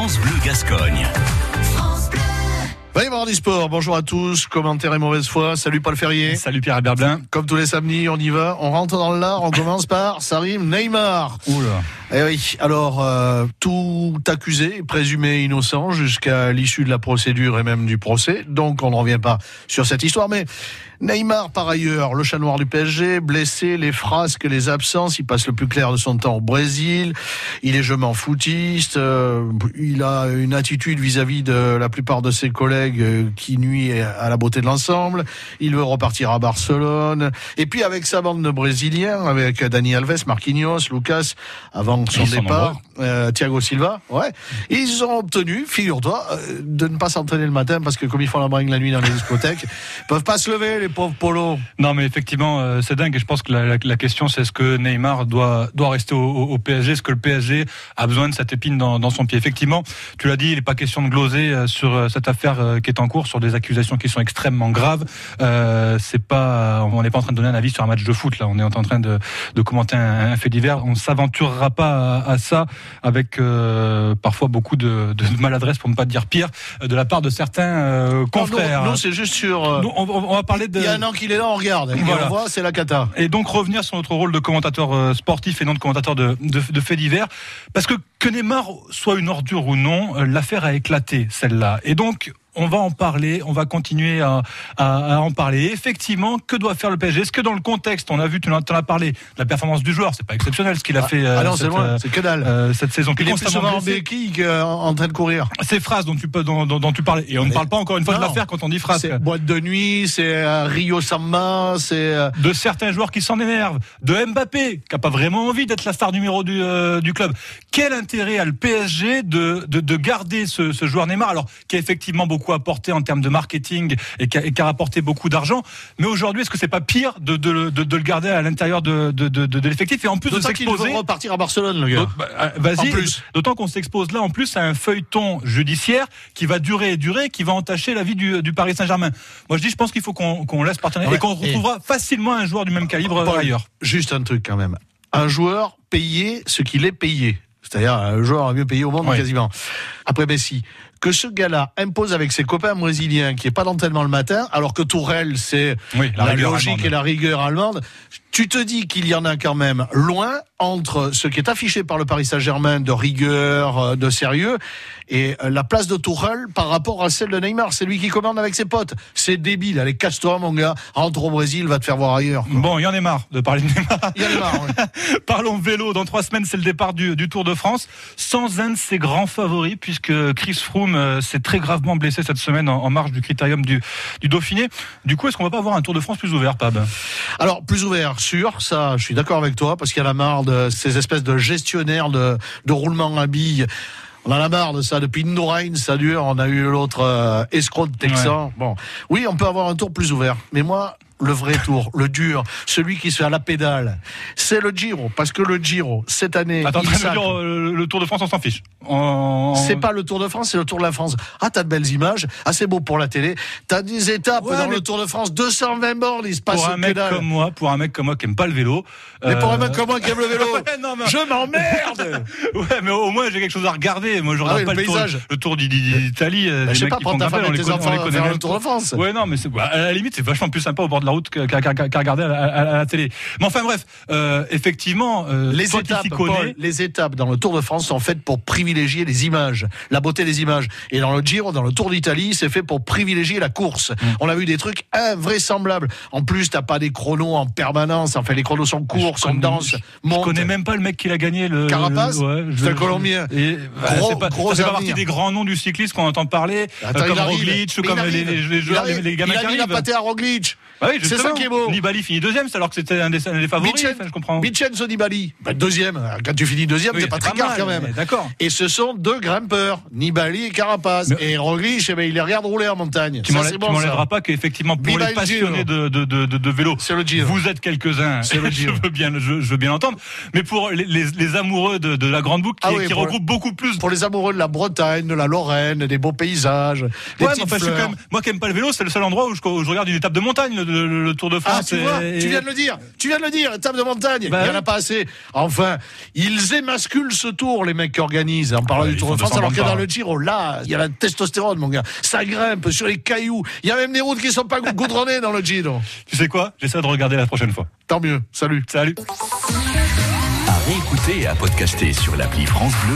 France Bleu Gascogne. Va y avoir du sport. Bonjour à tous. Commentaire et mauvaise foi. Salut Paul Ferrier. Salut Pierre Berblin. Comme tous les samedis, on y va. On rentre dans l'art. On commence par Sarim Neymar. Oula. Eh oui. Alors, euh, tout accusé, présumé innocent jusqu'à l'issue de la procédure et même du procès. Donc, on ne revient pas sur cette histoire. Mais Neymar, par ailleurs, le chat noir du PSG, blessé, les frasques, les absences, il passe le plus clair de son temps au Brésil. Il est je m'en foutiste. euh, il a une attitude vis-à-vis de la plupart de ses collègues euh, qui nuit à la beauté de l'ensemble. Il veut repartir à Barcelone. Et puis avec sa bande de Brésiliens, avec Dani Alves, Marquinhos, Lucas, avant son départ, euh, Thiago Silva, ouais. Ils ont obtenu, figure-toi, euh, de ne pas s'entraîner le matin parce que comme ils font la bringue la nuit dans les discothèques, ils peuvent pas se lever, les pauvres polos. Non, mais effectivement, euh, c'est dingue. Et je pense que la, la- la question, c'est est-ce que Neymar doit, doit rester au, au- au PSG Est-ce que le PSG a besoin de cette épine dans, dans son pied? Effectivement, tu l'as dit, il n'est pas question de gloser euh, sur euh, cette affaire qui est en cours, sur des accusations qui sont extrêmement graves. C'est pas, on n'est pas en train de donner un avis sur un match de foot. Là, on est en train de, de commenter un, un fait divers. On s'aventurera pas à, à ça avec parfois beaucoup de, de maladresse, pour ne pas dire pire, de la part de certains confrères. Nous, c'est juste sur. Nous, on, on va parler de. Il y a un an qu'il est là, on regarde. Et Voilà. on voit, c'est la cata. Et donc revenir sur notre rôle de commentateur euh, sportif et non de commentateur de, de, de faits divers. Parce que que Neymar soit une ordure ou non, euh, l'affaire a éclaté, celle-là. Et donc, on va en parler, on va continuer à, à, à en parler. Et effectivement, que doit faire le PSG Est-ce que dans le contexte, on a vu, tu en as, parlé, de la performance du joueur, c'est pas exceptionnel ce qu'il a Ah, fait euh, ah non, c'est cette, loin, euh, c'est que dalle. euh, cette saison. Il est plus souvent en béquille qu'en en train de courir. Ces phrases dont tu, peux- dont, dont, dont tu parlais, et on ne parle pas encore une fois de Non. l'affaire quand on dit phrase. C'est boîte de nuit, c'est euh, Rio Samba, c'est. euh, de certains joueurs qui s'en énervent, de Mbappé, qui a pas vraiment envie d'être la star numéro du, euh, du club. Quel intérêt a le PSG de, de, de garder ce, ce joueur Neymar, alors qui a effectivement beaucoup apporté en termes de marketing et qui a, et qui a rapporté beaucoup d'argent, mais aujourd'hui, est-ce que c'est pas pire de, de, de, de le garder à l'intérieur de, de, l'effectif et en plus de s'exposer repartir à Barcelone, le gars. Bah, euh, Vas-y. D'autant qu'on s'expose là en plus à un feuilleton judiciaire qui va durer et durer, qui va entacher la vie du, du Paris Saint-Germain. Moi je dis, je pense qu'il faut qu'on qu'on laisse partir Ouais. et qu'on Et- retrouvera facilement un joueur du même calibre Paul, ailleurs. Juste un truc quand même. Un joueur payé ce qu'il est payé. C'est-à-dire un joueur le mieux payé au monde Oui. quasiment. Après Messi. Que ce gars-là impose avec ses copains brésiliens qui est pas d'entraînement le matin, alors que Tourelle c'est Oui, la logique allemande. et la rigueur allemande. Tu te dis qu'il y en a quand même loin entre ce qui est affiché par le Paris Saint-Germain de rigueur, euh, de sérieux, et euh, la place de Tourelle par rapport à celle de Neymar. C'est lui qui commande avec ses potes. C'est débile. Allez, casse-toi, mon gars. Rentre au Brésil, va te faire voir ailleurs. Bon, il y en est marre de parler de Neymar. Il y en a marre, ouais. Parlons vélo. Dans trois semaines, c'est le départ du, du Tour de France. Sans un de ses grands favoris, puisque Chris Froome euh, s'est très gravement blessé cette semaine en, en marge du critérium du, du Dauphiné. Du coup, est-ce qu'on va pas avoir un Tour de France plus ouvert, Pab? Alors, plus ouvert, sûr, ça, je suis d'accord avec toi, parce qu'il y a marre de ces espèces de gestionnaires de, de roulement à billes. On en a marre de ça. Depuis Indurain, ça dure. On a eu l'autre euh, escroc de Texan. Bon, oui, on peut avoir un tour plus ouvert. Mais moi, le vrai tour, le dur, celui qui se fait à la pédale, c'est le Giro. Parce que le Giro, cette année, Attends, il dire, euh, le Tour de France, on s'en fiche. On- C'est pas le Tour de France, c'est le Tour de la France. Ah, t'as de belles images, assez beau pour la télé. T'as des étapes Ouais, dans mais- le Tour de France, 220 bornes, il se passe pour un mec comme moi, pour un mec comme moi qui aime pas le vélo. Mais pour un euh, mec comme moi qui aime le vélo, Ouais, non, mais- je m'emmerde Ouais, mais au moins j'ai quelque chose à regarder. Moi, je regarde oui, pas le le, tour, paysage. le tour d'I- d'Italie. euh, Bah, je sais mecs pas, prends ta femme pelle, et on tes enfants connaît faire le Tour de France. Ouais, non, mais c'est, bah, à la limite, c'est vachement plus sympa au bord de la route qu'à, regarder à la, à à la télé. Mais enfin, bref, euh, effectivement, euh, Les étapes, Paul, les étapes dans le Tour de France sont faites pour privilégier les images, la beauté des images. Et dans le Giro, dans le Tour d'Italie, c'est fait pour privilégier la course. Mm. On a vu des trucs invraisemblables. En plus, t'as pas des chronos en permanence. Enfin, les chronos sont courts, Je sont connais- denses, je montent. connais même pas le mec qui l'a gagné. Le, Carapace le- ouais, je- C'est un je- Colombien. Et, bah, Gros- c'est pas, gros ça fait partie des grands noms du cyclisme qu'on entend parler, Attends, euh, il comme. Roglic ou comme il les, les, les Il joueurs, les, gamins il qui a arrivent. pâtée à Roglic. Ah oui, C'est ça qui est beau. Nibali finit deuxième, c'est alors que c'était un des, un des favoris. Enfin, je comprends. Vincenzo Nibali, bah, deuxième. Quand tu finis deuxième, Oui, t'es pas très mal, quand même. D'accord. Et ce sont deux grimpeurs, Nibali et Carapace. Mais- Et Roglic, eh ben, il les regarde rouler en montagne. Tu bon, m'enlèveras ça. pas qu'effectivement pour les passionnés de, de, de, de, de vélo, le vous êtes quelques-uns. Je veux bien, je, je veux bien l'entendre. Mais pour les, les, les amoureux de, la grande boucle, qui, Ah oui, qui pour- regroupe beaucoup plus. Pour les amoureux de la Bretagne, de la Lorraine, des beaux paysages, des Ouais, mais petites enfin, je suis fleurs. quand même, moi qui aime pas le vélo, c'est le seul endroit où je, où je regarde une étape de montagne, le, le- le, Tour de ah, France. tu, vois, tu viens de le dire, tu viens de le dire, étape de montagne, bah il n'y en a pas assez. Enfin, ils émasculent ce tour, les mecs qui organisent, en parlant du Tour de France, alors que dans le Giro, là, il y a la testostérone, mon gars. Ça grimpe sur les cailloux. Il y a même des routes qui ne sont pas goudronnées dans le Giro. Tu sais quoi? J'essaie de regarder la prochaine fois. Tant mieux. Salut. Salut. À réécouter et à podcaster sur l'appli France Bleu.